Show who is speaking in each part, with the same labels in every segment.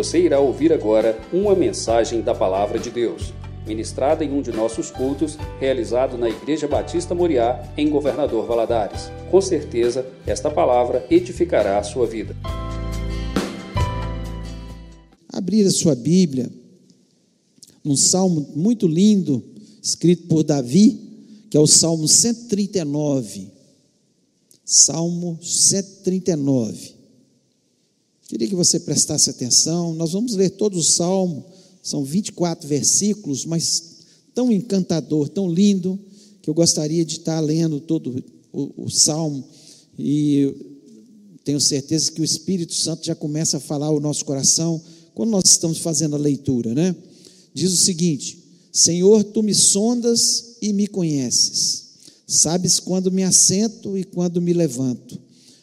Speaker 1: Você irá ouvir agora uma mensagem da Palavra de Deus, ministrada em um de nossos cultos, realizado na Igreja Batista Moriá, em Governador Valadares. Com certeza, esta palavra edificará a sua vida.
Speaker 2: Abrir a sua Bíblia, um salmo muito lindo, escrito por Davi, que é o Salmo 139. Salmo 139. Queria que você prestasse atenção. Nós vamos ler todo o salmo, são 24 versículos, mas tão encantador, tão lindo, que eu gostaria de estar lendo todo o, o salmo e tenho certeza que o Espírito Santo já começa a falar o nosso coração quando nós estamos fazendo a leitura, né? Diz o seguinte: Senhor, tu me sondas e me conheces. Sabes quando me assento e quando me levanto.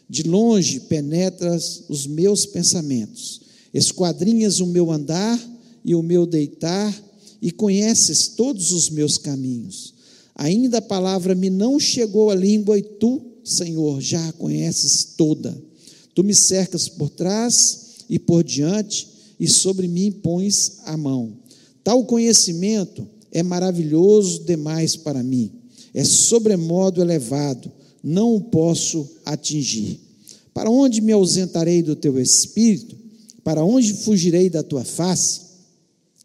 Speaker 2: De longe penetras os meus pensamentos. Esquadrinhas o meu andar e o meu deitar e conheces todos os meus caminhos. Ainda a palavra me não chegou à língua e tu, Senhor, já a conheces toda. Tu me cercas por trás e por diante e sobre mim pões a mão. Tal conhecimento é maravilhoso demais para mim, é sobremodo elevado, não o posso atingir. Para onde me ausentarei do teu espírito? Para onde fugirei da tua face?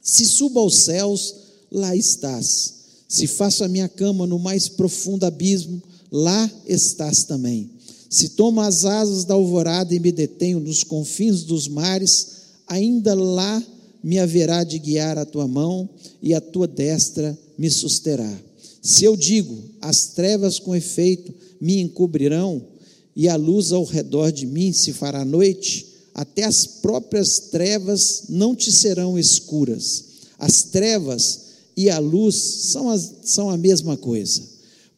Speaker 2: Se subo aos céus, lá estás. Se faço a minha cama no mais profundo abismo, lá estás também. Se tomo as asas da alvorada e me detenho nos confins dos mares, ainda lá me haverá de guiar a tua mão e a tua destra me susterá. Se eu digo, as trevas com efeito me encobrirão e a luz ao redor de mim se fará noite, até as próprias trevas não te serão escuras. As trevas e a luz são, as, são a mesma coisa,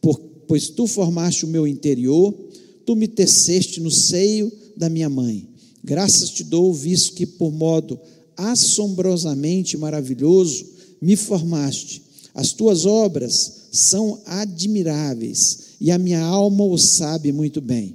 Speaker 2: Por, pois tu formaste o meu interior, tu me teceste no seio da minha mãe. Graças te dou, visto que por modo assombrosamente maravilhoso me formaste. As tuas obras são admiráveis e a minha alma o sabe muito bem.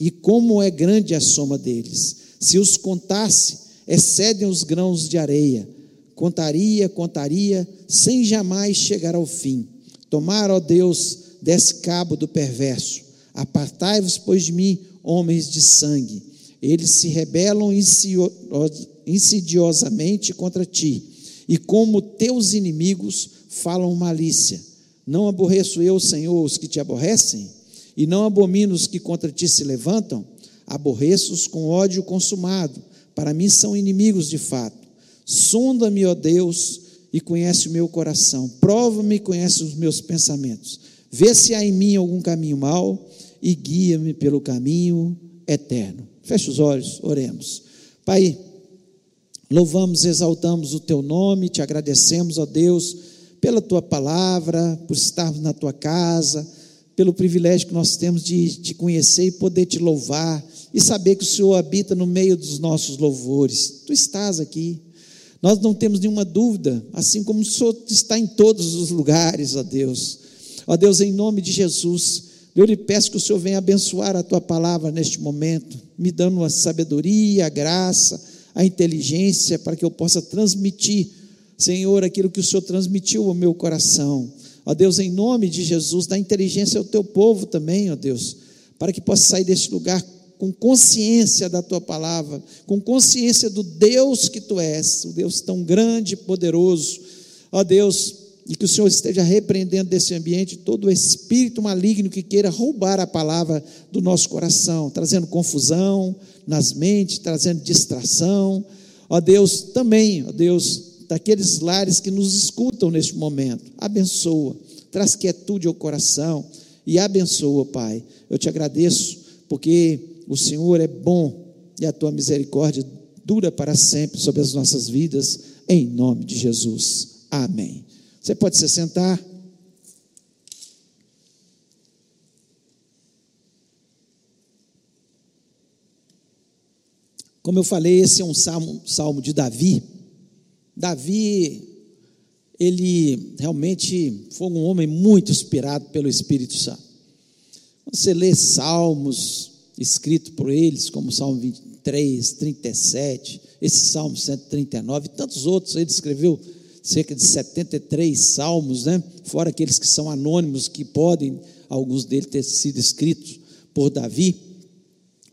Speaker 2: e como é grande a soma deles. Se os contasse, excedem os grãos de areia. Contaria, contaria, sem jamais chegar ao fim. Tomar, ó Deus, desse cabo do perverso. Apartai-vos, pois, de mim, homens de sangue. Eles se rebelam insidiosamente contra ti e como teus inimigos falam malícia. Não aborreço eu, Senhor, os que te aborrecem, e não abomino os que contra ti se levantam, aborreço-os com ódio consumado, para mim são inimigos de fato. Sonda-me, ó Deus, e conhece o meu coração, prova-me e conhece os meus pensamentos. Vê se há em mim algum caminho mau e guia-me pelo caminho eterno. Feche os olhos, oremos. Pai, Louvamos, exaltamos o teu nome, te agradecemos, ó Deus, pela tua palavra, por estarmos na tua casa, pelo privilégio que nós temos de te conhecer e poder te louvar e saber que o Senhor habita no meio dos nossos louvores. Tu estás aqui. Nós não temos nenhuma dúvida, assim como o Senhor está em todos os lugares, ó Deus. Ó Deus, em nome de Jesus, eu lhe peço que o Senhor venha abençoar a tua palavra neste momento, me dando a sabedoria, a graça, a inteligência para que eu possa transmitir, Senhor, aquilo que o Senhor transmitiu ao meu coração. Ó Deus, em nome de Jesus, dá inteligência ao teu povo também, ó Deus, para que possa sair deste lugar com consciência da tua palavra, com consciência do Deus que tu és, o Deus tão grande e poderoso. Ó Deus, e que o Senhor esteja repreendendo desse ambiente todo o espírito maligno que queira roubar a palavra do nosso coração, trazendo confusão, nas mentes, trazendo distração. Ó Deus, também, ó Deus, daqueles lares que nos escutam neste momento, abençoa, traz quietude ao coração e abençoa, Pai. Eu te agradeço porque o Senhor é bom e a tua misericórdia dura para sempre sobre as nossas vidas, em nome de Jesus. Amém. Você pode se sentar. Como eu falei, esse é um salmo, salmo de Davi. Davi, ele realmente foi um homem muito inspirado pelo Espírito Santo. Você lê salmos escritos por eles, como o Salmo 23, 37, esse Salmo 139 e tantos outros. Ele escreveu cerca de 73 salmos, né? fora aqueles que são anônimos, que podem, alguns deles, ter sido escritos por Davi.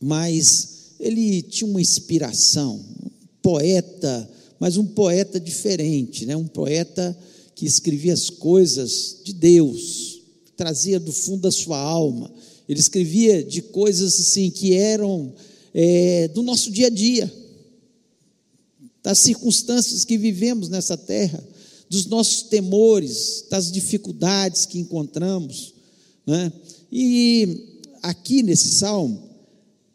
Speaker 2: Mas ele tinha uma inspiração, um poeta, mas um poeta diferente, né? um poeta que escrevia as coisas de Deus, trazia do fundo da sua alma. Ele escrevia de coisas assim que eram é, do nosso dia a dia, das circunstâncias que vivemos nessa terra, dos nossos temores, das dificuldades que encontramos. Né? E aqui nesse salmo,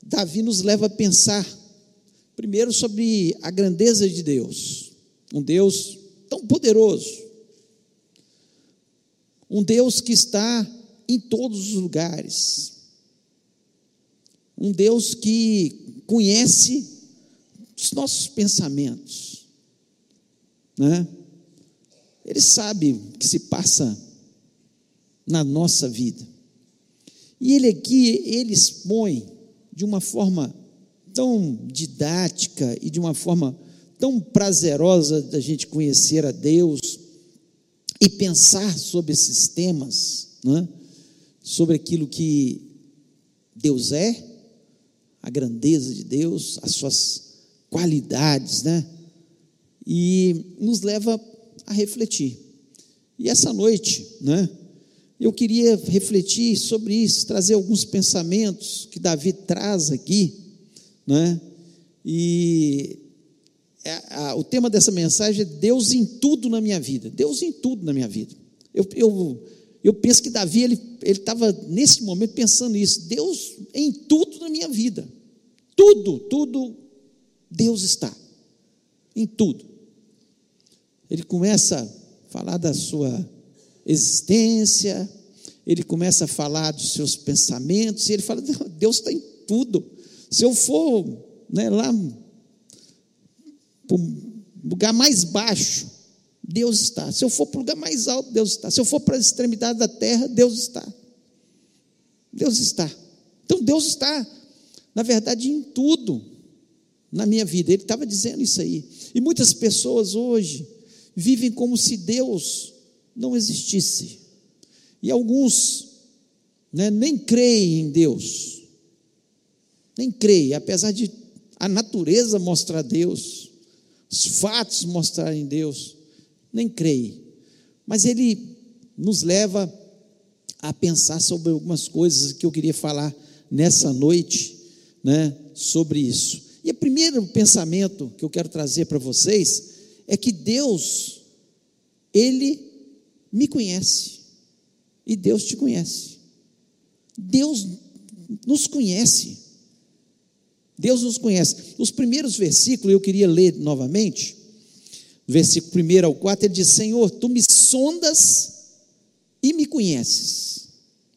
Speaker 2: Davi nos leva a pensar, primeiro, sobre a grandeza de Deus, um Deus tão poderoso, um Deus que está em todos os lugares, um Deus que conhece os nossos pensamentos, né? Ele sabe o que se passa na nossa vida. E ele aqui, ele expõe de uma forma tão didática e de uma forma tão prazerosa da gente conhecer a Deus e pensar sobre esses temas, né? sobre aquilo que Deus é, a grandeza de Deus, as suas qualidades, né? E nos leva a refletir. E essa noite, né? Eu queria refletir sobre isso, trazer alguns pensamentos que Davi traz aqui, né? E é, a, o tema dessa mensagem é Deus em tudo na minha vida. Deus em tudo na minha vida. Eu, eu, eu penso que Davi ele estava nesse momento pensando isso. Deus em tudo na minha vida. Tudo, tudo, Deus está. Em tudo. Ele começa a falar da sua existência, ele começa a falar dos seus pensamentos, e ele fala: Deus está em tudo. Se eu for né, lá para o lugar mais baixo, Deus está. Se eu for para o lugar mais alto, Deus está. Se eu for para a extremidade da terra, Deus está. Deus está. Então Deus está, na verdade, em tudo na minha vida. Ele estava dizendo isso aí. E muitas pessoas hoje vivem como se Deus não existisse. E alguns né, nem creem em Deus, nem creem, apesar de a natureza mostrar Deus, os fatos mostrarem Deus, nem creem. Mas ele nos leva a pensar sobre algumas coisas que eu queria falar nessa noite, né, sobre isso. E o primeiro pensamento que eu quero trazer para vocês é que Deus, Ele me conhece e Deus te conhece. Deus nos conhece. Deus nos conhece. Os primeiros versículos eu queria ler novamente. Versículo 1 ao 4, ele diz: Senhor, tu me sondas e me conheces.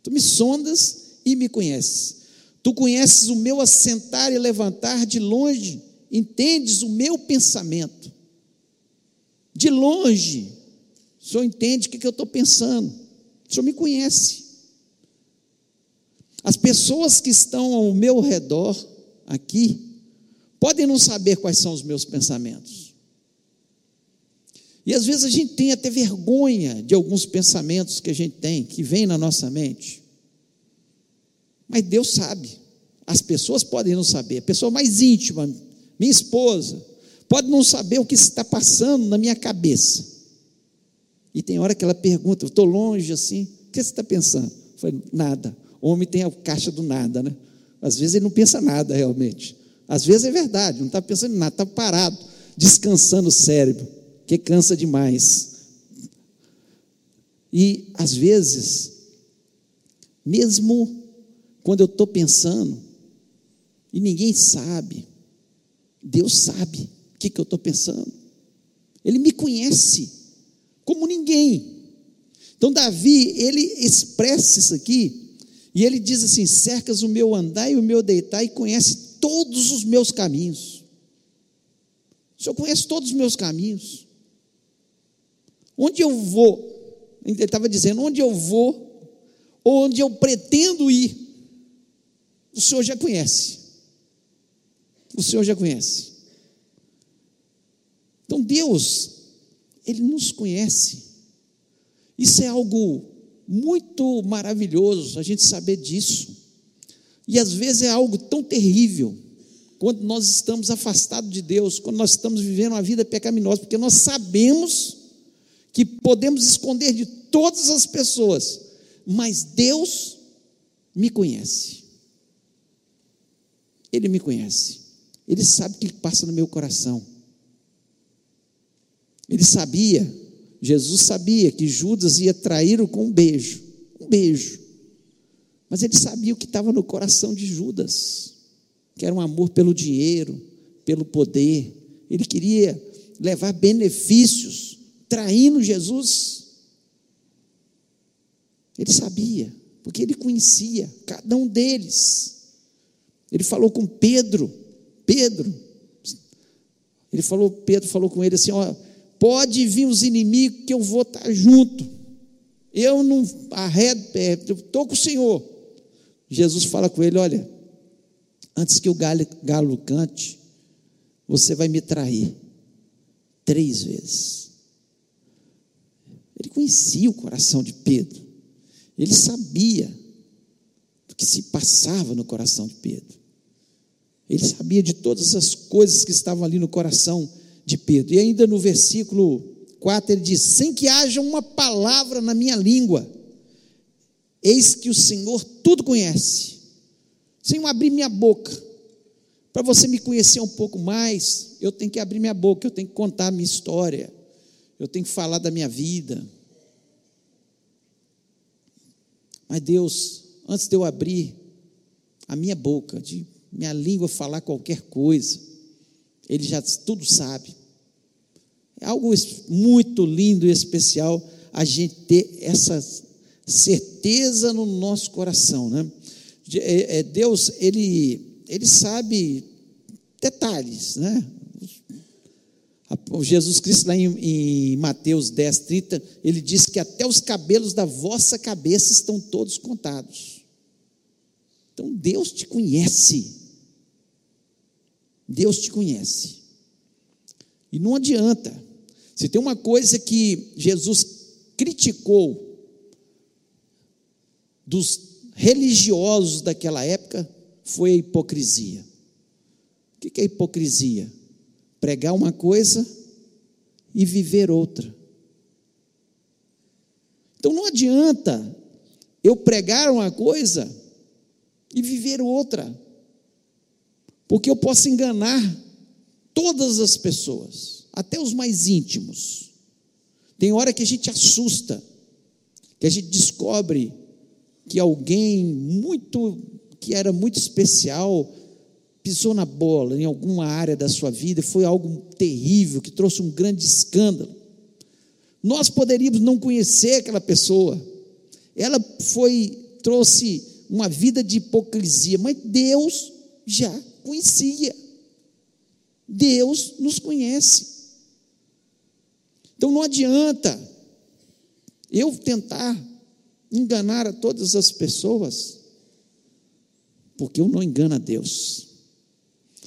Speaker 2: Tu me sondas e me conheces. Tu conheces o meu assentar e levantar de longe, entendes o meu pensamento. De longe o senhor entende o que eu estou pensando. O senhor me conhece. As pessoas que estão ao meu redor aqui podem não saber quais são os meus pensamentos. E às vezes a gente tem até vergonha de alguns pensamentos que a gente tem, que vem na nossa mente. Mas Deus sabe. As pessoas podem não saber. A pessoa mais íntima, minha esposa, pode não saber o que está passando na minha cabeça. E tem hora que ela pergunta, eu estou longe assim, o que você está pensando? Eu nada. O homem tem a caixa do nada, né? Às vezes ele não pensa nada realmente. Às vezes é verdade, não está pensando em nada, está parado, descansando o cérebro, que cansa demais. E às vezes, mesmo quando eu estou pensando, e ninguém sabe, Deus sabe o que, que eu estou pensando. Ele me conhece como ninguém. Então, Davi, ele expressa isso aqui, e ele diz assim: cercas o meu andar e o meu deitar, e conhece todos os meus caminhos. O Senhor conhece todos os meus caminhos. Onde eu vou, ele estava dizendo, onde eu vou, onde eu pretendo ir, o Senhor já conhece. O Senhor já conhece. Então Deus, Ele nos conhece. Isso é algo muito maravilhoso, a gente saber disso. E às vezes é algo tão terrível quando nós estamos afastados de Deus, quando nós estamos vivendo uma vida pecaminosa, porque nós sabemos que podemos esconder de todas as pessoas, mas Deus me conhece. Ele me conhece. Ele sabe o que passa no meu coração. Ele sabia, Jesus sabia que Judas ia traí-lo com um beijo, um beijo. Mas ele sabia o que estava no coração de Judas, que era um amor pelo dinheiro, pelo poder. Ele queria levar benefícios, traindo Jesus. Ele sabia, porque ele conhecia cada um deles. Ele falou com Pedro, Pedro, ele falou, Pedro falou com ele assim: ó, pode vir os inimigos que eu vou estar junto. Eu não arredo, eu estou com o Senhor. Jesus fala com ele: olha, antes que o galo, galo cante, você vai me trair três vezes. Ele conhecia o coração de Pedro, ele sabia do que se passava no coração de Pedro. Ele sabia de todas as coisas que estavam ali no coração de Pedro. E ainda no versículo 4 ele diz: Sem que haja uma palavra na minha língua, eis que o Senhor tudo conhece, sem eu abrir minha boca. Para você me conhecer um pouco mais, eu tenho que abrir minha boca, eu tenho que contar a minha história, eu tenho que falar da minha vida. Mas Deus, antes de eu abrir a minha boca, de minha língua falar qualquer coisa, ele já tudo sabe. É algo muito lindo e especial a gente ter essa certeza no nosso coração, né? É, é, Deus, ele, ele sabe detalhes, né? Jesus Cristo, lá em, em, Mateus 10, 30, ele diz que até os cabelos da vossa cabeça estão todos contados. Então Deus te conhece. Deus te conhece. E não adianta. Se tem uma coisa que Jesus criticou dos religiosos daquela época, foi a hipocrisia. O que é hipocrisia? Pregar uma coisa e viver outra. Então não adianta eu pregar uma coisa e viver outra. Porque eu posso enganar todas as pessoas, até os mais íntimos. Tem hora que a gente assusta, que a gente descobre que alguém muito que era muito especial pisou na bola em alguma área da sua vida, foi algo terrível que trouxe um grande escândalo. Nós poderíamos não conhecer aquela pessoa. Ela foi trouxe uma vida de hipocrisia, mas Deus já conhecia. Deus nos conhece. Então não adianta eu tentar enganar a todas as pessoas, porque eu não engano a Deus.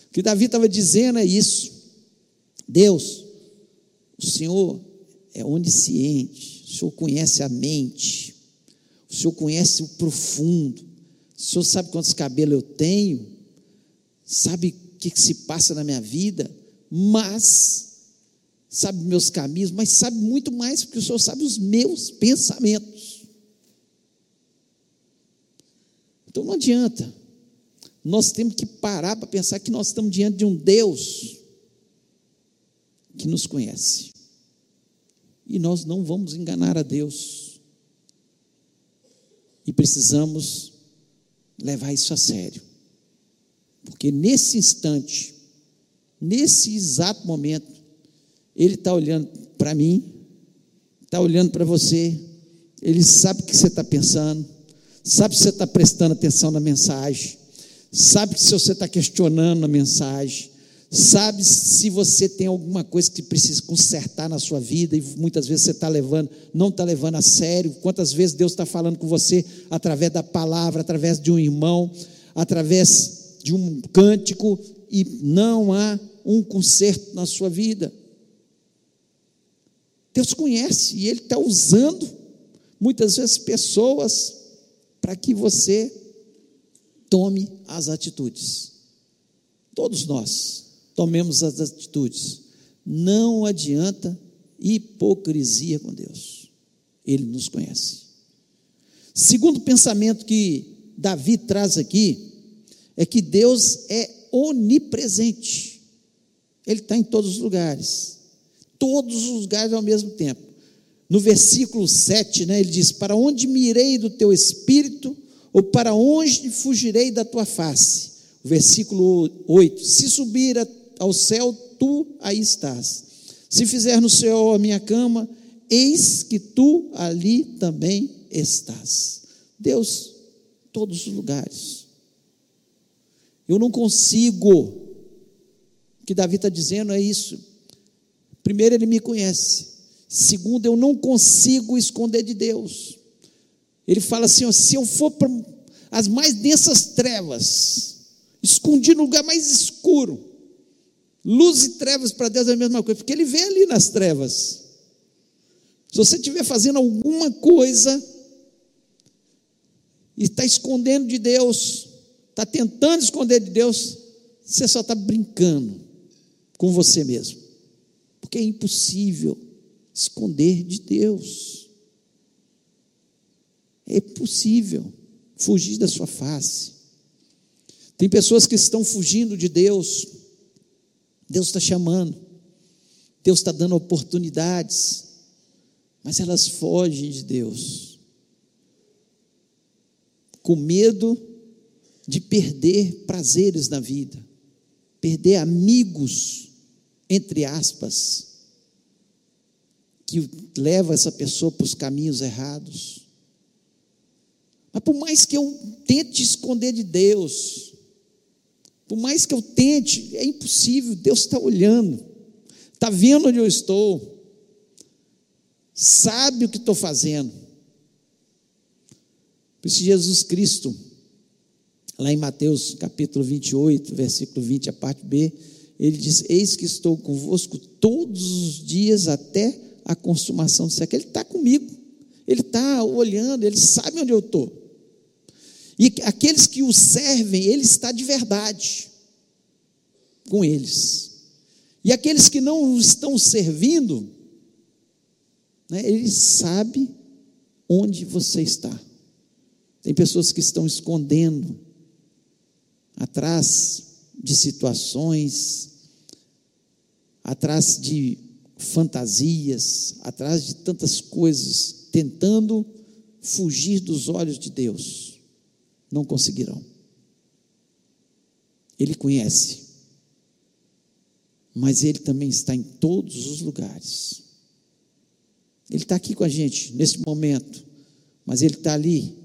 Speaker 2: O que Davi estava dizendo é isso. Deus, o Senhor é onisciente, o Senhor conhece a mente, o Senhor conhece o profundo, o Senhor sabe quantos cabelos eu tenho, sabe o que, que se passa na minha vida, mas sabe meus caminhos, mas sabe muito mais, porque o Senhor sabe os meus pensamentos. Então não adianta. Nós temos que parar para pensar que nós estamos diante de um Deus que nos conhece. E nós não vamos enganar a Deus. E precisamos levar isso a sério. Porque nesse instante, nesse exato momento, Ele está olhando para mim, está olhando para você, Ele sabe o que você está pensando, sabe se você está prestando atenção na mensagem, sabe se você está questionando a mensagem, sabe se você tem alguma coisa que precisa consertar na sua vida e muitas vezes você está levando, não está levando a sério. Quantas vezes Deus está falando com você através da palavra, através de um irmão, através de um cântico e não há um conserto na sua vida. Deus conhece e Ele está usando muitas vezes pessoas para que você tome as atitudes. Todos nós tomemos as atitudes. Não adianta hipocrisia com Deus. Ele nos conhece. Segundo pensamento que Davi traz aqui é que Deus é onipresente. Ele está em todos os lugares. Todos os lugares ao mesmo tempo. No versículo 7, né, ele diz: Para onde mirei do teu espírito, ou para onde fugirei da tua face? O versículo 8: Se subir ao céu, tu aí estás. Se fizer no céu a minha cama, eis que tu ali também estás. Deus, todos os lugares. Eu não consigo. O que Davi está dizendo é isso. Primeiro, ele me conhece. Segundo, eu não consigo esconder de Deus. Ele fala assim: ó, se eu for para as mais densas trevas, escondi no lugar mais escuro, Luz e trevas para Deus é a mesma coisa, porque Ele vê ali nas trevas. Se você estiver fazendo alguma coisa e está escondendo de Deus, está tentando esconder de Deus, você só está brincando com você mesmo, porque é impossível esconder de Deus. É possível fugir da sua face. Tem pessoas que estão fugindo de Deus. Deus está chamando, Deus está dando oportunidades, mas elas fogem de Deus, com medo de perder prazeres na vida, perder amigos, entre aspas, que leva essa pessoa para os caminhos errados. Mas por mais que eu tente esconder de Deus, por mais que eu tente, é impossível, Deus está olhando, está vendo onde eu estou, sabe o que estou fazendo. Por isso, Jesus Cristo, lá em Mateus capítulo 28, versículo 20, a parte B, ele diz: Eis que estou convosco todos os dias até a consumação do século. Ele está comigo, ele está olhando, ele sabe onde eu estou. E aqueles que o servem, ele está de verdade com eles. E aqueles que não o estão servindo, né, ele sabe onde você está. Tem pessoas que estão escondendo atrás de situações, atrás de fantasias, atrás de tantas coisas, tentando fugir dos olhos de Deus não conseguirão. Ele conhece, mas Ele também está em todos os lugares. Ele está aqui com a gente nesse momento, mas Ele está ali,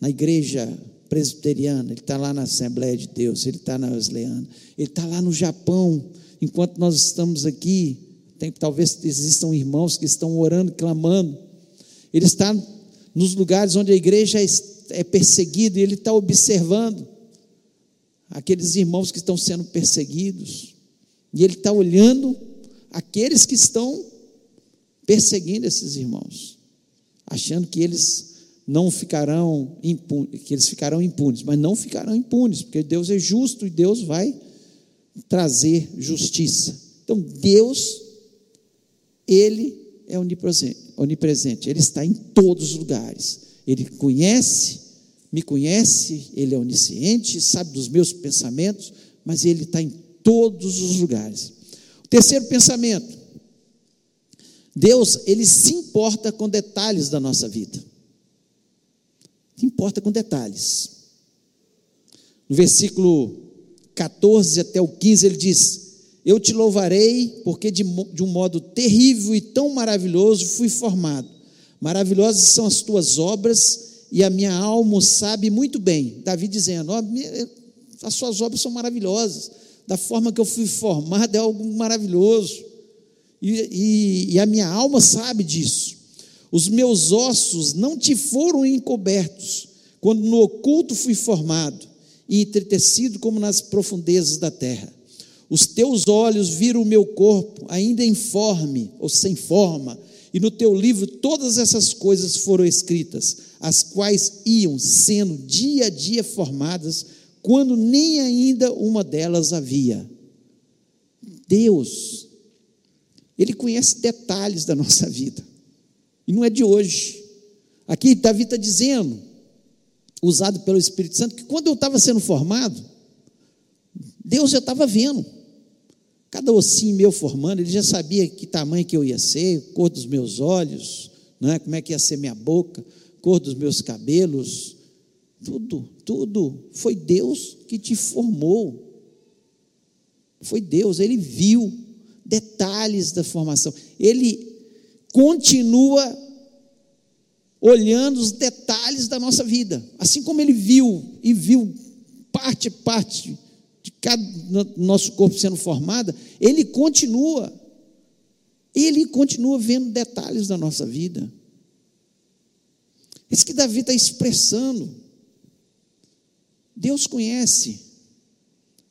Speaker 2: na igreja presbiteriana, Ele está lá na Assembleia de Deus, Ele está na Wesleyana, Ele está lá no Japão, enquanto nós estamos aqui, tem, talvez existam irmãos que estão orando, clamando, Ele está nos lugares onde a igreja está é perseguido e ele está observando aqueles irmãos que estão sendo perseguidos, e ele está olhando aqueles que estão perseguindo esses irmãos, achando que eles não ficarão impunes, que eles ficarão impunes, mas não ficarão impunes, porque Deus é justo e Deus vai trazer justiça. Então Deus, ele é onipresente, ele está em todos os lugares. Ele conhece, me conhece, Ele é onisciente, sabe dos meus pensamentos, mas Ele está em todos os lugares. O terceiro pensamento: Deus, Ele se importa com detalhes da nossa vida. Se importa com detalhes. No versículo 14 até o 15, ele diz: Eu te louvarei, porque de, de um modo terrível e tão maravilhoso fui formado. Maravilhosas são as tuas obras, e a minha alma sabe muito bem. Davi dizendo: As suas obras são maravilhosas, da forma que eu fui formado é algo maravilhoso, e, e, e a minha alma sabe disso. Os meus ossos não te foram encobertos, quando no oculto fui formado e entretecido como nas profundezas da terra. Os teus olhos viram o meu corpo, ainda informe ou sem forma, e no teu livro todas essas coisas foram escritas, as quais iam sendo dia a dia formadas, quando nem ainda uma delas havia. Deus, Ele conhece detalhes da nossa vida. E não é de hoje. Aqui Davi está dizendo, usado pelo Espírito Santo, que quando eu estava sendo formado, Deus já estava vendo. Cada ossinho meu formando, ele já sabia que tamanho que eu ia ser, cor dos meus olhos, não é? como é que ia ser minha boca, cor dos meus cabelos, tudo, tudo. Foi Deus que te formou. Foi Deus, ele viu detalhes da formação. Ele continua olhando os detalhes da nossa vida, assim como ele viu e viu parte parte de cada nosso corpo sendo formada, ele continua, ele continua vendo detalhes da nossa vida. Isso que Davi está expressando. Deus conhece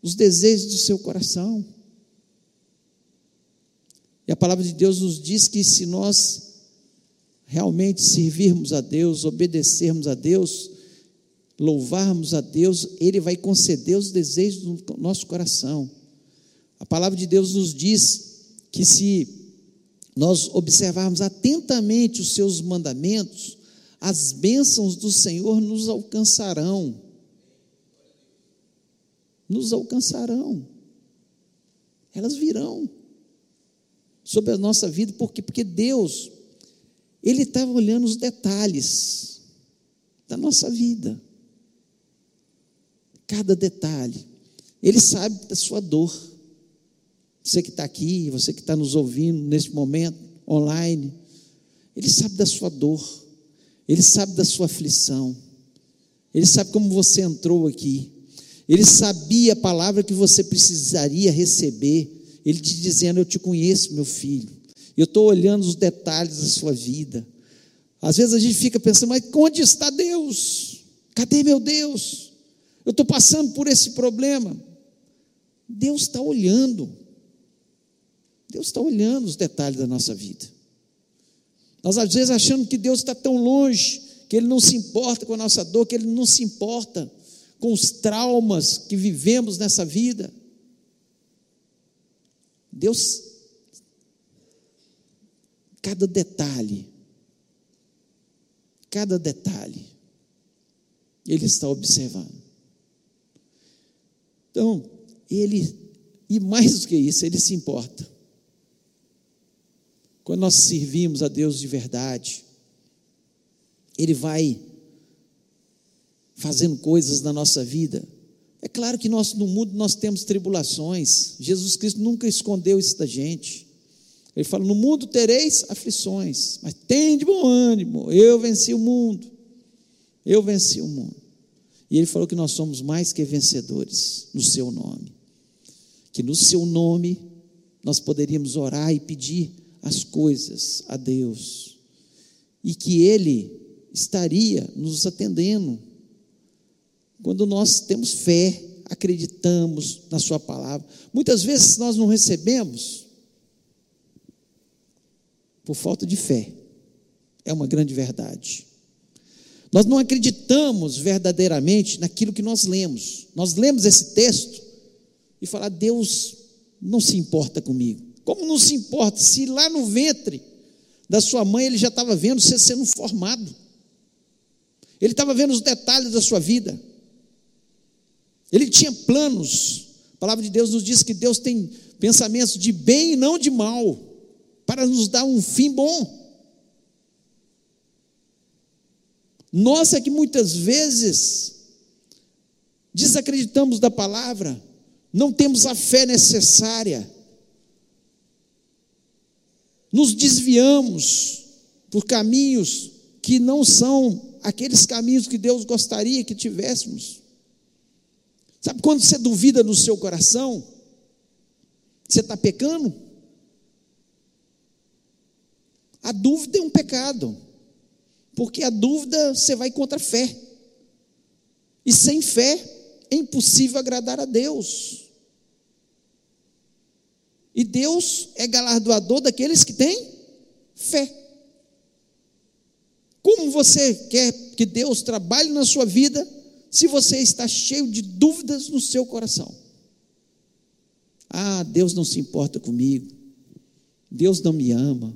Speaker 2: os desejos do seu coração. E a palavra de Deus nos diz que se nós realmente servirmos a Deus, obedecermos a Deus, louvarmos a Deus, Ele vai conceder os desejos do nosso coração. A palavra de Deus nos diz que se nós observarmos atentamente os seus mandamentos, as bênçãos do Senhor nos alcançarão. Nos alcançarão. Elas virão sobre a nossa vida, por quê? Porque Deus, Ele estava olhando os detalhes da nossa vida, cada detalhe, Ele sabe da sua dor. Você que está aqui, você que está nos ouvindo neste momento, online, Ele sabe da sua dor, Ele sabe da sua aflição, Ele sabe como você entrou aqui, Ele sabia a palavra que você precisaria receber ele te dizendo: Eu te conheço, meu filho. Eu estou olhando os detalhes da sua vida. Às vezes a gente fica pensando: Mas onde está Deus? Cadê meu Deus? Eu estou passando por esse problema. Deus está olhando. Deus está olhando os detalhes da nossa vida. Nós às vezes achamos que Deus está tão longe, que Ele não se importa com a nossa dor, que Ele não se importa com os traumas que vivemos nessa vida. Deus, cada detalhe, cada detalhe, Ele está observando. Então, Ele, e mais do que isso, Ele se importa. Quando nós servimos a Deus de verdade, Ele vai fazendo coisas na nossa vida é claro que nós, no mundo nós temos tribulações. Jesus Cristo nunca escondeu isso da gente. Ele fala: No mundo tereis aflições, mas tem de bom ânimo. Eu venci o mundo. Eu venci o mundo. E ele falou que nós somos mais que vencedores no seu nome. Que no seu nome nós poderíamos orar e pedir as coisas a Deus. E que ele estaria nos atendendo quando nós temos fé, acreditamos na Sua palavra. Muitas vezes nós não recebemos por falta de fé, é uma grande verdade. Nós não acreditamos verdadeiramente naquilo que nós lemos. Nós lemos esse texto e falar: Deus não se importa comigo. Como não se importa se lá no ventre da sua mãe ele já estava vendo você sendo formado? Ele estava vendo os detalhes da sua vida. Ele tinha planos. A palavra de Deus nos diz que Deus tem pensamentos de bem e não de mal, para nos dar um fim bom. Nós é que muitas vezes desacreditamos da palavra, não temos a fé necessária, nos desviamos por caminhos que não são aqueles caminhos que Deus gostaria que tivéssemos. Sabe quando você duvida no seu coração? Você está pecando? A dúvida é um pecado, porque a dúvida você vai contra a fé, e sem fé é impossível agradar a Deus. E Deus é galardoador daqueles que têm fé. Como você quer que Deus trabalhe na sua vida se você está cheio de dúvidas no seu coração? Ah, Deus não se importa comigo. Deus não me ama.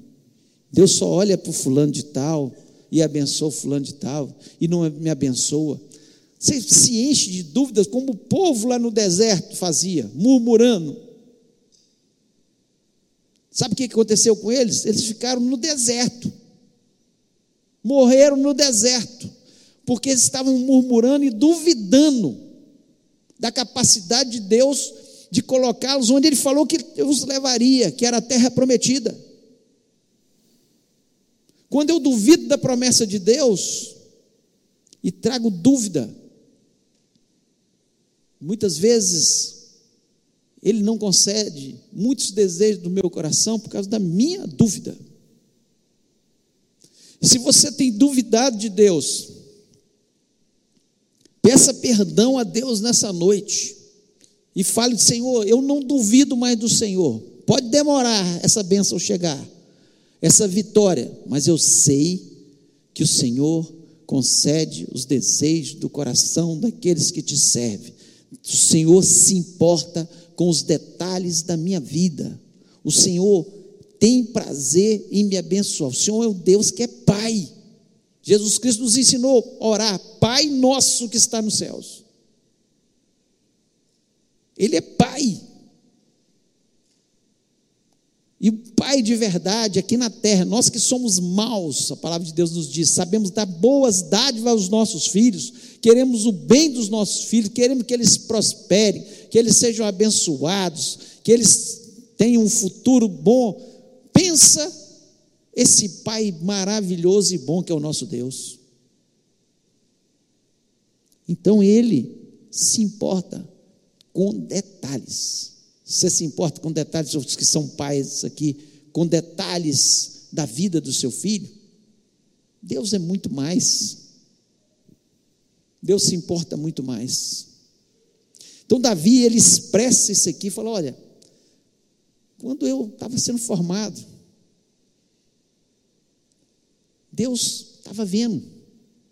Speaker 2: Deus só olha para o fulano de tal e abençoa o fulano de tal e não me abençoa. Você se enche de dúvidas como o povo lá no deserto fazia, murmurando. Sabe o que aconteceu com eles? Eles ficaram no deserto morreram no deserto, porque eles estavam murmurando e duvidando da capacidade de Deus de colocá-los onde Ele falou que os levaria, que era a terra prometida. Quando eu duvido da promessa de Deus e trago dúvida, muitas vezes Ele não concede muitos desejos do meu coração por causa da minha dúvida. Se você tem duvidado de Deus, peça perdão a Deus nessa noite e fale: Senhor, eu não duvido mais do Senhor. Pode demorar essa bênção chegar, essa vitória, mas eu sei que o Senhor concede os desejos do coração daqueles que te servem. O Senhor se importa com os detalhes da minha vida. O Senhor tem prazer em me abençoar. O Senhor é o Deus que é Pai. Jesus Cristo nos ensinou a orar, Pai nosso que está nos céus. Ele é Pai. E o Pai de verdade aqui na terra, nós que somos maus, a palavra de Deus nos diz, sabemos dar boas dádivas aos nossos filhos, queremos o bem dos nossos filhos, queremos que eles prosperem, que eles sejam abençoados, que eles tenham um futuro bom Pensa esse Pai maravilhoso e bom que é o nosso Deus. Então ele se importa com detalhes. Você se importa com detalhes, os que são pais aqui, com detalhes da vida do seu filho? Deus é muito mais. Deus se importa muito mais. Então Davi ele expressa isso aqui, fala: olha, quando eu estava sendo formado, Deus estava vendo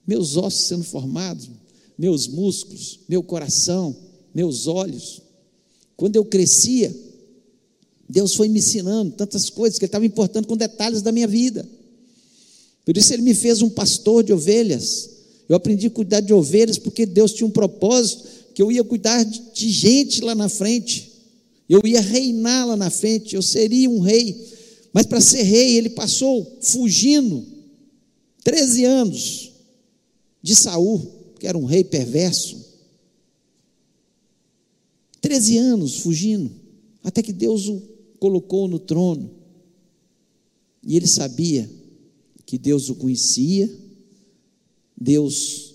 Speaker 2: meus ossos sendo formados, meus músculos, meu coração, meus olhos. Quando eu crescia, Deus foi me ensinando tantas coisas que Ele estava importando com detalhes da minha vida. Por isso Ele me fez um pastor de ovelhas. Eu aprendi a cuidar de ovelhas porque Deus tinha um propósito que eu ia cuidar de gente lá na frente. Eu ia reinar lá na frente, eu seria um rei. Mas para ser rei, ele passou fugindo 13 anos de Saul, que era um rei perverso. 13 anos fugindo, até que Deus o colocou no trono. E ele sabia que Deus o conhecia, Deus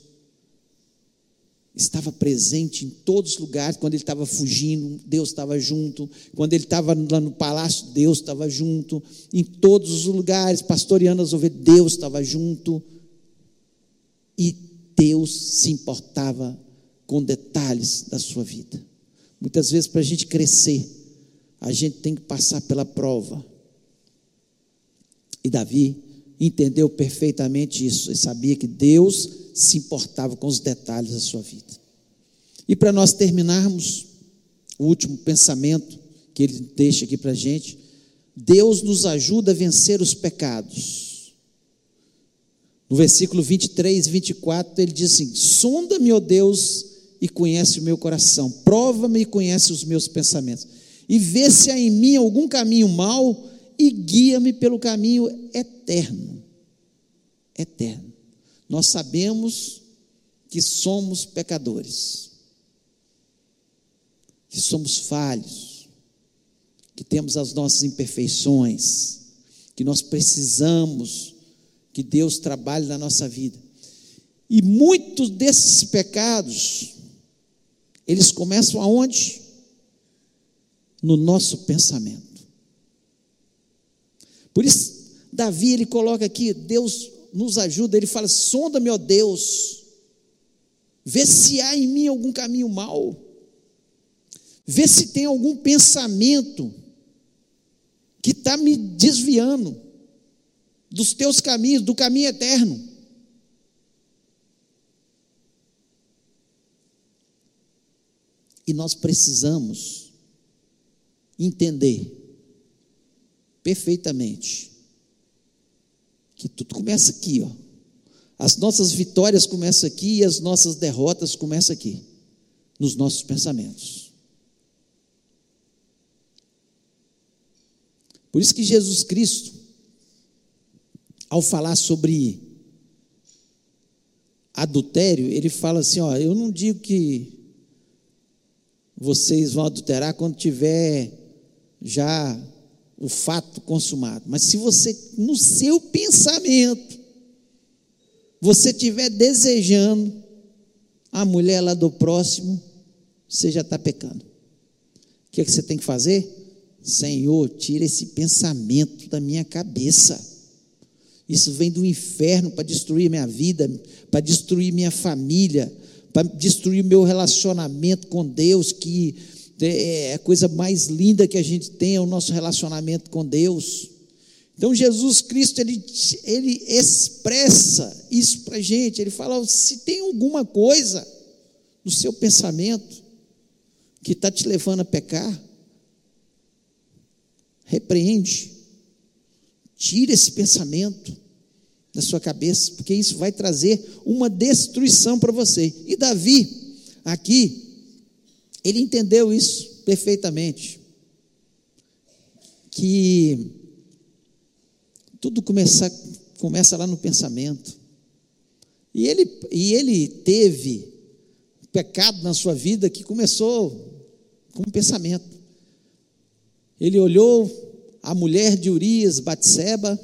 Speaker 2: estava presente em todos os lugares. Quando ele estava fugindo, Deus estava junto. Quando ele estava lá no palácio, Deus estava junto. Em todos os lugares, pastoreando as ovelhas, Deus estava junto. E Deus se importava com detalhes da sua vida. Muitas vezes, para a gente crescer, a gente tem que passar pela prova. E Davi entendeu perfeitamente isso. Ele sabia que Deus se importava com os detalhes da sua vida. E para nós terminarmos, o último pensamento que ele deixa aqui para a gente, Deus nos ajuda a vencer os pecados. No versículo 23 e 24, ele diz assim: Sonda-me, ó Deus, e conhece o meu coração, prova-me e conhece os meus pensamentos, e vê se há em mim algum caminho mau, e guia-me pelo caminho eterno. Eterno nós sabemos que somos pecadores. que somos falhos, que temos as nossas imperfeições, que nós precisamos que Deus trabalhe na nossa vida. E muitos desses pecados, eles começam aonde? No nosso pensamento. Por isso, Davi, ele coloca aqui, Deus nos ajuda, ele fala: sonda, meu Deus, vê se há em mim algum caminho mau, vê se tem algum pensamento que está me desviando dos teus caminhos, do caminho eterno. E nós precisamos entender perfeitamente que tudo começa aqui, ó. As nossas vitórias começam aqui e as nossas derrotas começam aqui, nos nossos pensamentos. Por isso que Jesus Cristo, ao falar sobre adultério, ele fala assim: ó, eu não digo que vocês vão adulterar quando tiver já o fato consumado. Mas se você, no seu pensamento, você estiver desejando a mulher lá do próximo, você já está pecando. O que, é que você tem que fazer? Senhor, tira esse pensamento da minha cabeça. Isso vem do inferno para destruir minha vida, para destruir minha família, para destruir meu relacionamento com Deus, que é, é a coisa mais linda que a gente tem, é o nosso relacionamento com Deus. Então Jesus Cristo, ele, ele expressa isso para a gente, ele fala, se tem alguma coisa no seu pensamento que está te levando a pecar, repreende, tira esse pensamento da sua cabeça, porque isso vai trazer uma destruição para você. E Davi, aqui, ele entendeu isso perfeitamente. Que tudo começa, começa lá no pensamento. E ele, e ele teve pecado na sua vida que começou com um pensamento. Ele olhou a mulher de Urias, Batseba,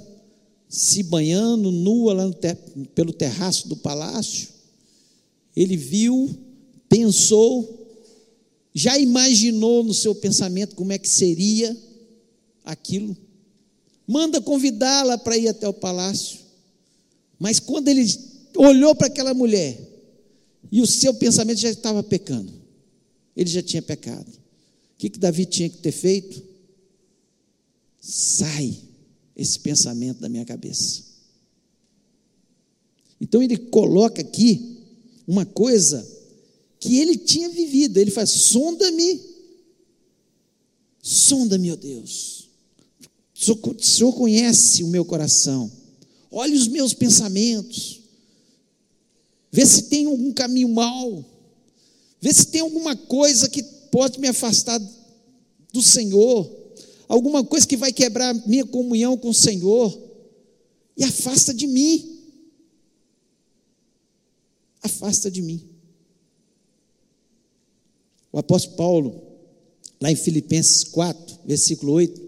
Speaker 2: se banhando nua lá ter, pelo terraço do palácio. Ele viu, pensou já imaginou no seu pensamento como é que seria aquilo? Manda convidá-la para ir até o palácio. Mas quando ele olhou para aquela mulher e o seu pensamento já estava pecando, ele já tinha pecado. O que, que Davi tinha que ter feito? Sai esse pensamento da minha cabeça. Então ele coloca aqui uma coisa que ele tinha vivido. Ele faz: sonda-me, sonda-me, ó Deus. O Senhor conhece o meu coração, olhe os meus pensamentos, vê se tem algum caminho mau, vê se tem alguma coisa que pode me afastar do Senhor, alguma coisa que vai quebrar minha comunhão com o Senhor, e afasta de mim. Afasta de mim. O apóstolo Paulo, lá em Filipenses 4, versículo 8,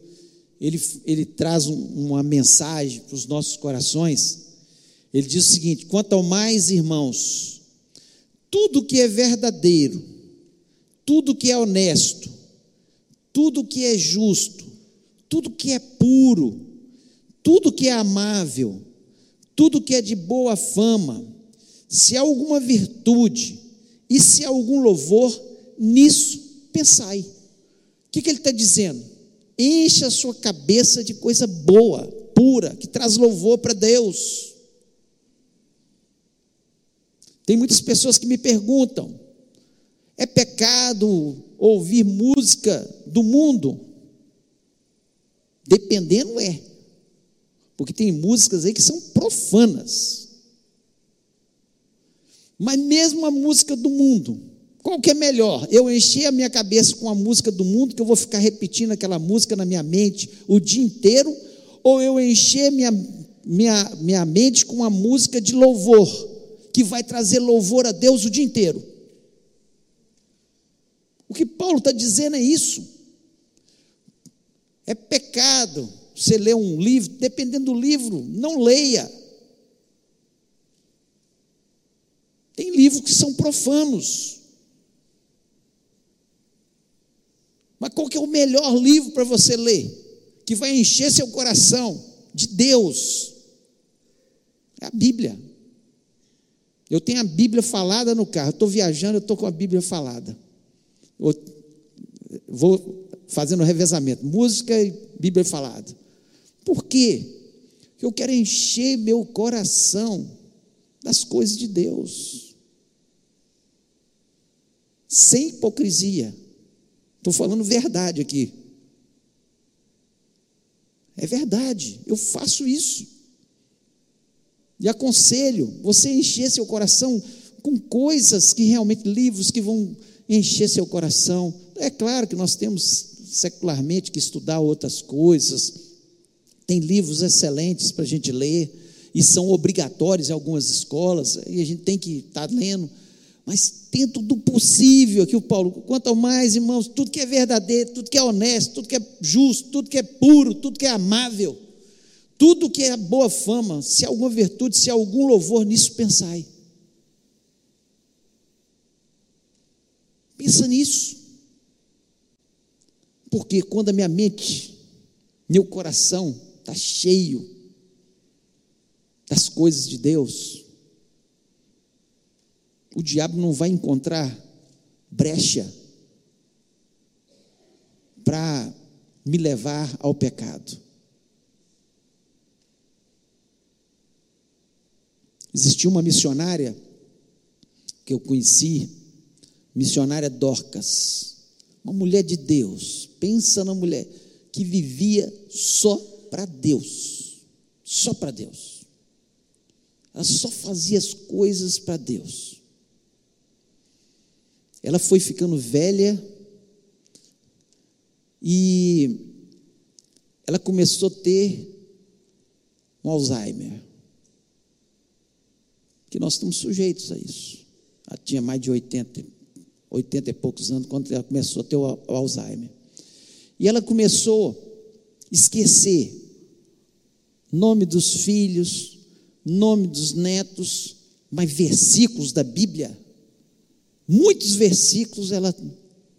Speaker 2: ele, ele traz um, uma mensagem para os nossos corações. Ele diz o seguinte: quanto ao mais, irmãos, tudo que é verdadeiro, tudo que é honesto, tudo que é justo, tudo que é puro, tudo que é amável, tudo que é de boa fama, se há alguma virtude e se há algum louvor, nisso pensai. O que, que ele está dizendo? Encha a sua cabeça de coisa boa, pura, que traz louvor para Deus. Tem muitas pessoas que me perguntam: é pecado ouvir música do mundo? Dependendo é. Porque tem músicas aí que são profanas. Mas mesmo a música do mundo, qual que é melhor? Eu encher a minha cabeça com a música do mundo, que eu vou ficar repetindo aquela música na minha mente o dia inteiro, ou eu encher minha, minha, minha mente com a música de louvor, que vai trazer louvor a Deus o dia inteiro? O que Paulo está dizendo é isso. É pecado você ler um livro, dependendo do livro, não leia. Tem livros que são profanos. Mas qual que é o melhor livro para você ler? Que vai encher seu coração de Deus? É a Bíblia. Eu tenho a Bíblia falada no carro. Estou viajando, eu estou com a Bíblia falada. Eu vou fazendo revezamento, música e Bíblia falada. Por quê? Porque eu quero encher meu coração das coisas de Deus. Sem hipocrisia. Estou falando verdade aqui. É verdade, eu faço isso. E aconselho você encher seu coração com coisas que realmente, livros que vão encher seu coração. É claro que nós temos secularmente que estudar outras coisas, tem livros excelentes para a gente ler, e são obrigatórios em algumas escolas, e a gente tem que estar tá lendo, mas dentro do possível, aqui o Paulo, quanto mais, irmãos, tudo que é verdadeiro, tudo que é honesto, tudo que é justo, tudo que é puro, tudo que é amável, tudo que é boa fama, se alguma virtude, se algum louvor, nisso pensai. Pensa nisso. Porque quando a minha mente, meu coração está cheio das coisas de Deus, o diabo não vai encontrar brecha para me levar ao pecado. Existia uma missionária que eu conheci, missionária Dorcas, uma mulher de Deus. Pensa na mulher que vivia só para Deus, só para Deus. Ela só fazia as coisas para Deus. Ela foi ficando velha e ela começou a ter um Alzheimer que nós estamos sujeitos a isso. Ela tinha mais de 80, 80 e poucos anos quando ela começou a ter o Alzheimer. E ela começou a esquecer nome dos filhos, nome dos netos, mas versículos da Bíblia, muitos versículos ela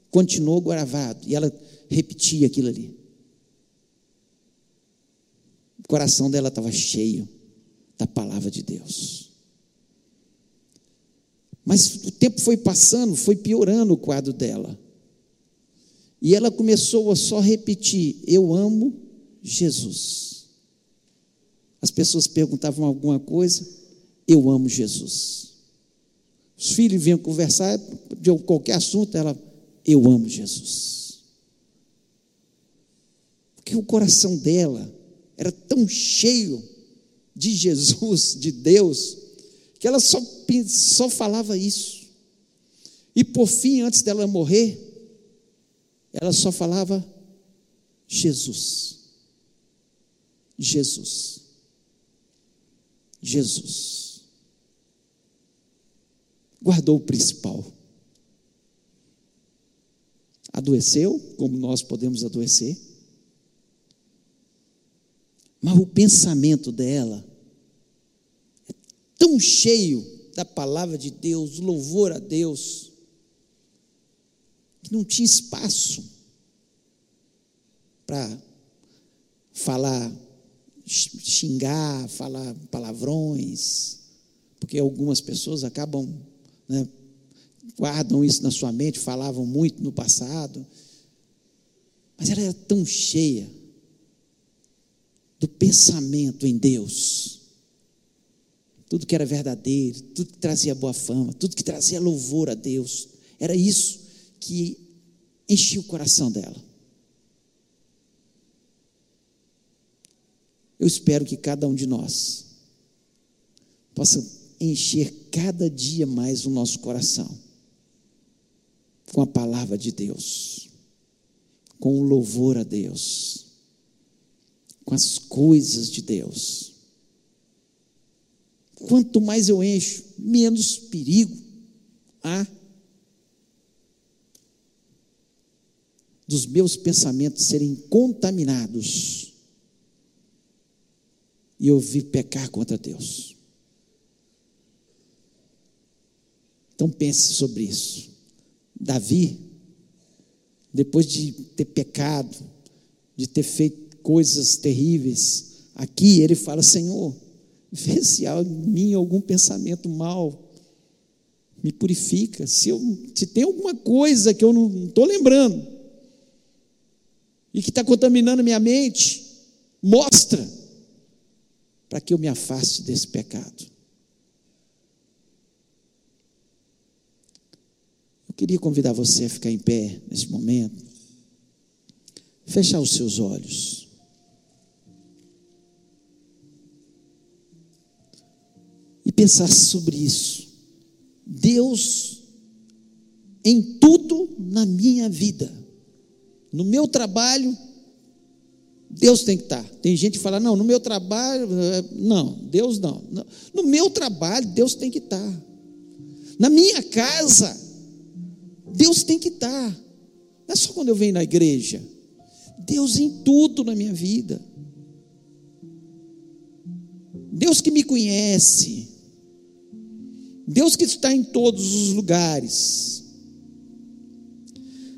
Speaker 2: continuou gravado e ela repetia aquilo ali. O coração dela estava cheio da palavra de Deus. Mas o tempo foi passando, foi piorando o quadro dela. E ela começou a só repetir: Eu amo Jesus. As pessoas perguntavam alguma coisa, eu amo Jesus. Os filhos vinham conversar de qualquer assunto, ela, eu amo Jesus. Porque o coração dela era tão cheio de Jesus, de Deus, que ela só, só falava isso. E por fim, antes dela morrer, ela só falava Jesus. Jesus. Jesus. Guardou o principal. Adoeceu, como nós podemos adoecer. Mas o pensamento dela tão cheio da palavra de Deus, louvor a Deus, que não tinha espaço para falar, xingar, falar palavrões, porque algumas pessoas acabam, né, guardam isso na sua mente, falavam muito no passado, mas ela era tão cheia do pensamento em Deus tudo que era verdadeiro, tudo que trazia boa fama, tudo que trazia louvor a Deus. Era isso que enchia o coração dela. Eu espero que cada um de nós possa encher cada dia mais o nosso coração com a palavra de Deus, com o louvor a Deus, com as coisas de Deus. Quanto mais eu encho, menos perigo há dos meus pensamentos serem contaminados e eu vi pecar contra Deus. Então pense sobre isso. Davi, depois de ter pecado, de ter feito coisas terríveis, aqui ele fala: Senhor, vê se há em mim algum pensamento mal, me purifica. Se, eu, se tem alguma coisa que eu não estou lembrando e que está contaminando minha mente, mostra para que eu me afaste desse pecado. Eu queria convidar você a ficar em pé nesse momento, fechar os seus olhos. E pensar sobre isso. Deus em tudo na minha vida, no meu trabalho, Deus tem que estar. Tem gente que fala, não, no meu trabalho, eh, não, Deus não. No meu trabalho, Deus tem que estar. Na minha casa, Deus tem que estar. Não é só quando eu venho na igreja. Deus em tudo na minha vida. Deus que me conhece. Deus que está em todos os lugares.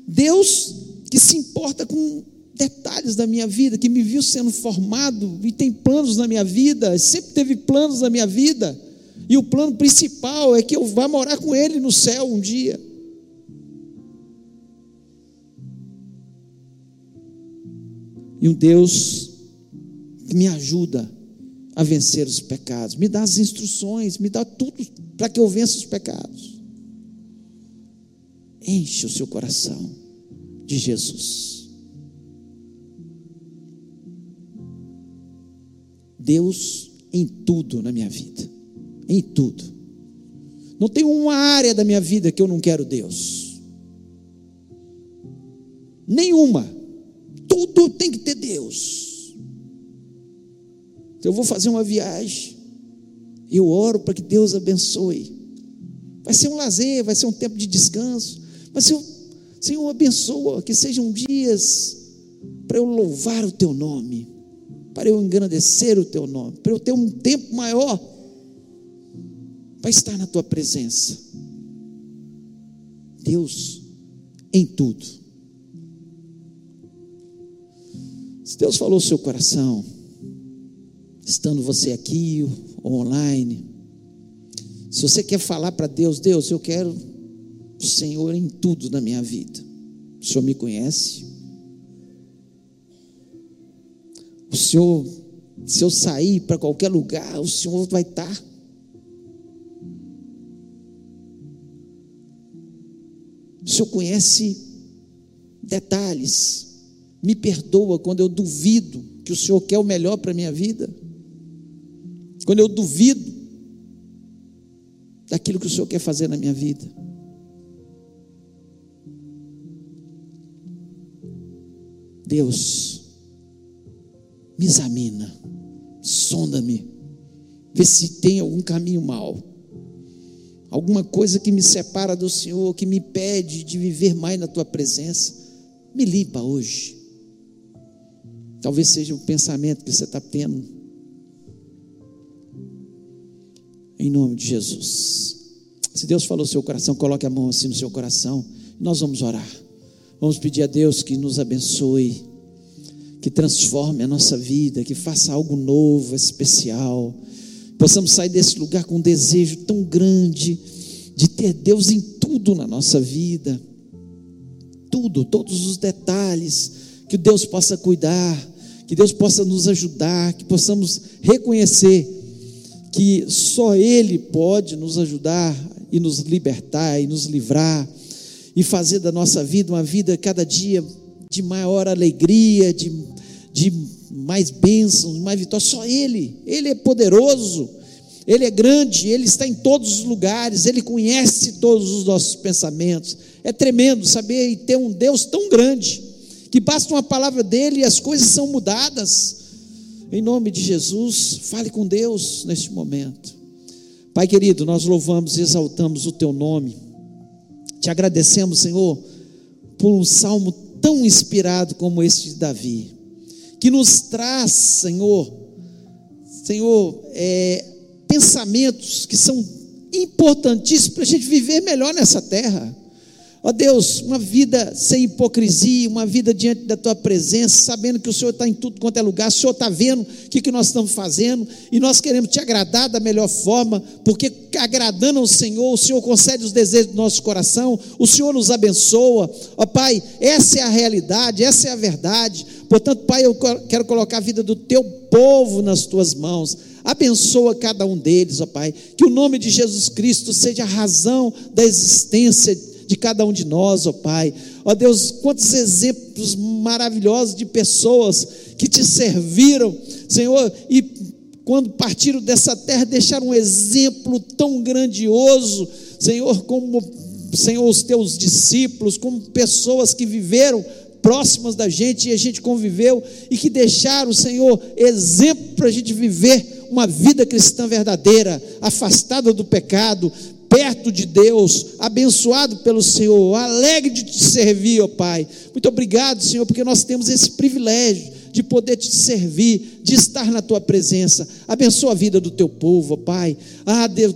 Speaker 2: Deus que se importa com detalhes da minha vida, que me viu sendo formado e tem planos na minha vida, sempre teve planos na minha vida. E o plano principal é que eu vá morar com Ele no céu um dia. E um Deus que me ajuda a vencer os pecados, me dá as instruções, me dá tudo para que eu vença os pecados. Enche o seu coração de Jesus. Deus em tudo na minha vida, em tudo. Não tem uma área da minha vida que eu não quero Deus. Nenhuma. Tudo tem que ter Deus. Eu vou fazer uma viagem. Eu oro para que Deus abençoe. Vai ser um lazer, vai ser um tempo de descanso. Mas Senhor, Senhor abençoa, que sejam dias para eu louvar o teu nome, para eu engrandecer o teu nome, para eu ter um tempo maior para estar na tua presença. Deus em tudo. Se Deus falou o seu coração, estando você aqui ou online, se você quer falar para Deus, Deus, eu quero o Senhor em tudo na minha vida. O Senhor me conhece. O Senhor, se eu sair para qualquer lugar, o Senhor vai estar. O Senhor conhece detalhes me perdoa quando eu duvido que o Senhor quer o melhor para a minha vida. Quando eu duvido daquilo que o Senhor quer fazer na minha vida. Deus, me examina, sonda-me, vê se tem algum caminho mal, alguma coisa que me separa do Senhor, que me impede de viver mais na tua presença. Me limpa hoje. Talvez seja o pensamento que você está tendo. Em nome de Jesus. Se Deus falou no seu coração, coloque a mão assim no seu coração. Nós vamos orar. Vamos pedir a Deus que nos abençoe, que transforme a nossa vida, que faça algo novo, especial. Possamos sair desse lugar com um desejo tão grande de ter Deus em tudo na nossa vida. Tudo, todos os detalhes que Deus possa cuidar, que Deus possa nos ajudar, que possamos reconhecer que só Ele pode nos ajudar e nos libertar e nos livrar e fazer da nossa vida uma vida cada dia de maior alegria, de, de mais bênçãos, mais vitória. Só Ele, Ele é poderoso, Ele é grande, Ele está em todos os lugares, Ele conhece todos os nossos pensamentos. É tremendo saber e ter um Deus tão grande que basta uma palavra dele e as coisas são mudadas. Em nome de Jesus, fale com Deus neste momento. Pai querido, nós louvamos e exaltamos o teu nome. Te agradecemos, Senhor, por um salmo tão inspirado como este de Davi, que nos traz, Senhor, Senhor, é, pensamentos que são importantíssimos para a gente viver melhor nessa terra. Ó Deus, uma vida sem hipocrisia, uma vida diante da tua presença, sabendo que o Senhor está em tudo quanto é lugar, o Senhor está vendo o que, que nós estamos fazendo, e nós queremos te agradar da melhor forma, porque agradando ao Senhor, o Senhor concede os desejos do nosso coração, o Senhor nos abençoa. Ó Pai, essa é a realidade, essa é a verdade. Portanto, Pai, eu quero colocar a vida do teu povo nas tuas mãos. Abençoa cada um deles, ó Pai. Que o nome de Jesus Cristo seja a razão da existência de cada um de nós, ó Pai. Ó Deus, quantos exemplos maravilhosos de pessoas que te serviram, Senhor, e quando partiram dessa terra deixaram um exemplo tão grandioso, Senhor, como Senhor, os teus discípulos, como pessoas que viveram próximas da gente e a gente conviveu e que deixaram, Senhor, exemplo para a gente viver uma vida cristã verdadeira, afastada do pecado, perto de Deus, abençoado pelo Senhor, alegre de te servir, ó Pai. Muito obrigado, Senhor, porque nós temos esse privilégio de poder te servir, de estar na tua presença. Abençoa a vida do teu povo, ó Pai. Ah, Deus,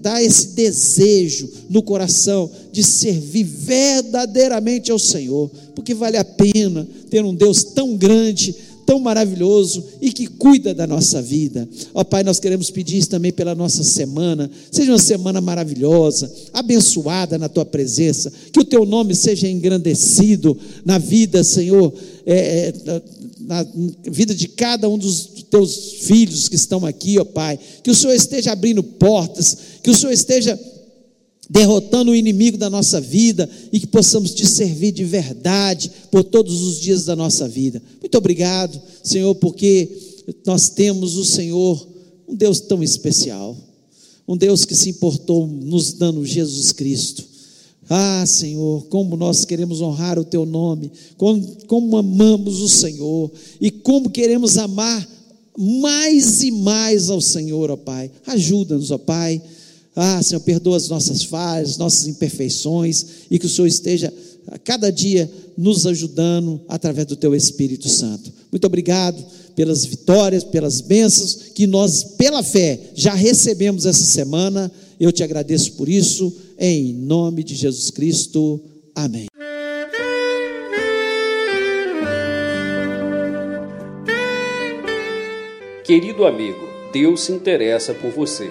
Speaker 2: dá esse desejo no coração de servir verdadeiramente ao Senhor, porque vale a pena ter um Deus tão grande tão maravilhoso e que cuida da nossa vida. Ó Pai, nós queremos pedir isso também pela nossa semana. Seja uma semana maravilhosa, abençoada na tua presença, que o teu nome seja engrandecido na vida, Senhor, é, é, na vida de cada um dos teus filhos que estão aqui, ó Pai. Que o Senhor esteja abrindo portas, que o Senhor esteja derrotando o inimigo da nossa vida e que possamos te servir de verdade por todos os dias da nossa vida. Muito obrigado, Senhor, porque nós temos o Senhor, um Deus tão especial, um Deus que se importou nos dando Jesus Cristo. Ah, Senhor, como nós queremos honrar o Teu nome, como, como amamos o Senhor e como queremos amar mais e mais ao Senhor, ó Pai. Ajuda-nos, ó Pai ah, Senhor, perdoa as nossas falhas, nossas imperfeições, e que o Senhor esteja a cada dia nos ajudando através do Teu Espírito Santo. Muito obrigado pelas vitórias, pelas bênçãos que nós, pela fé, já recebemos essa semana. Eu te agradeço por isso, em nome de Jesus Cristo. Amém.
Speaker 1: Querido amigo, Deus se interessa por você.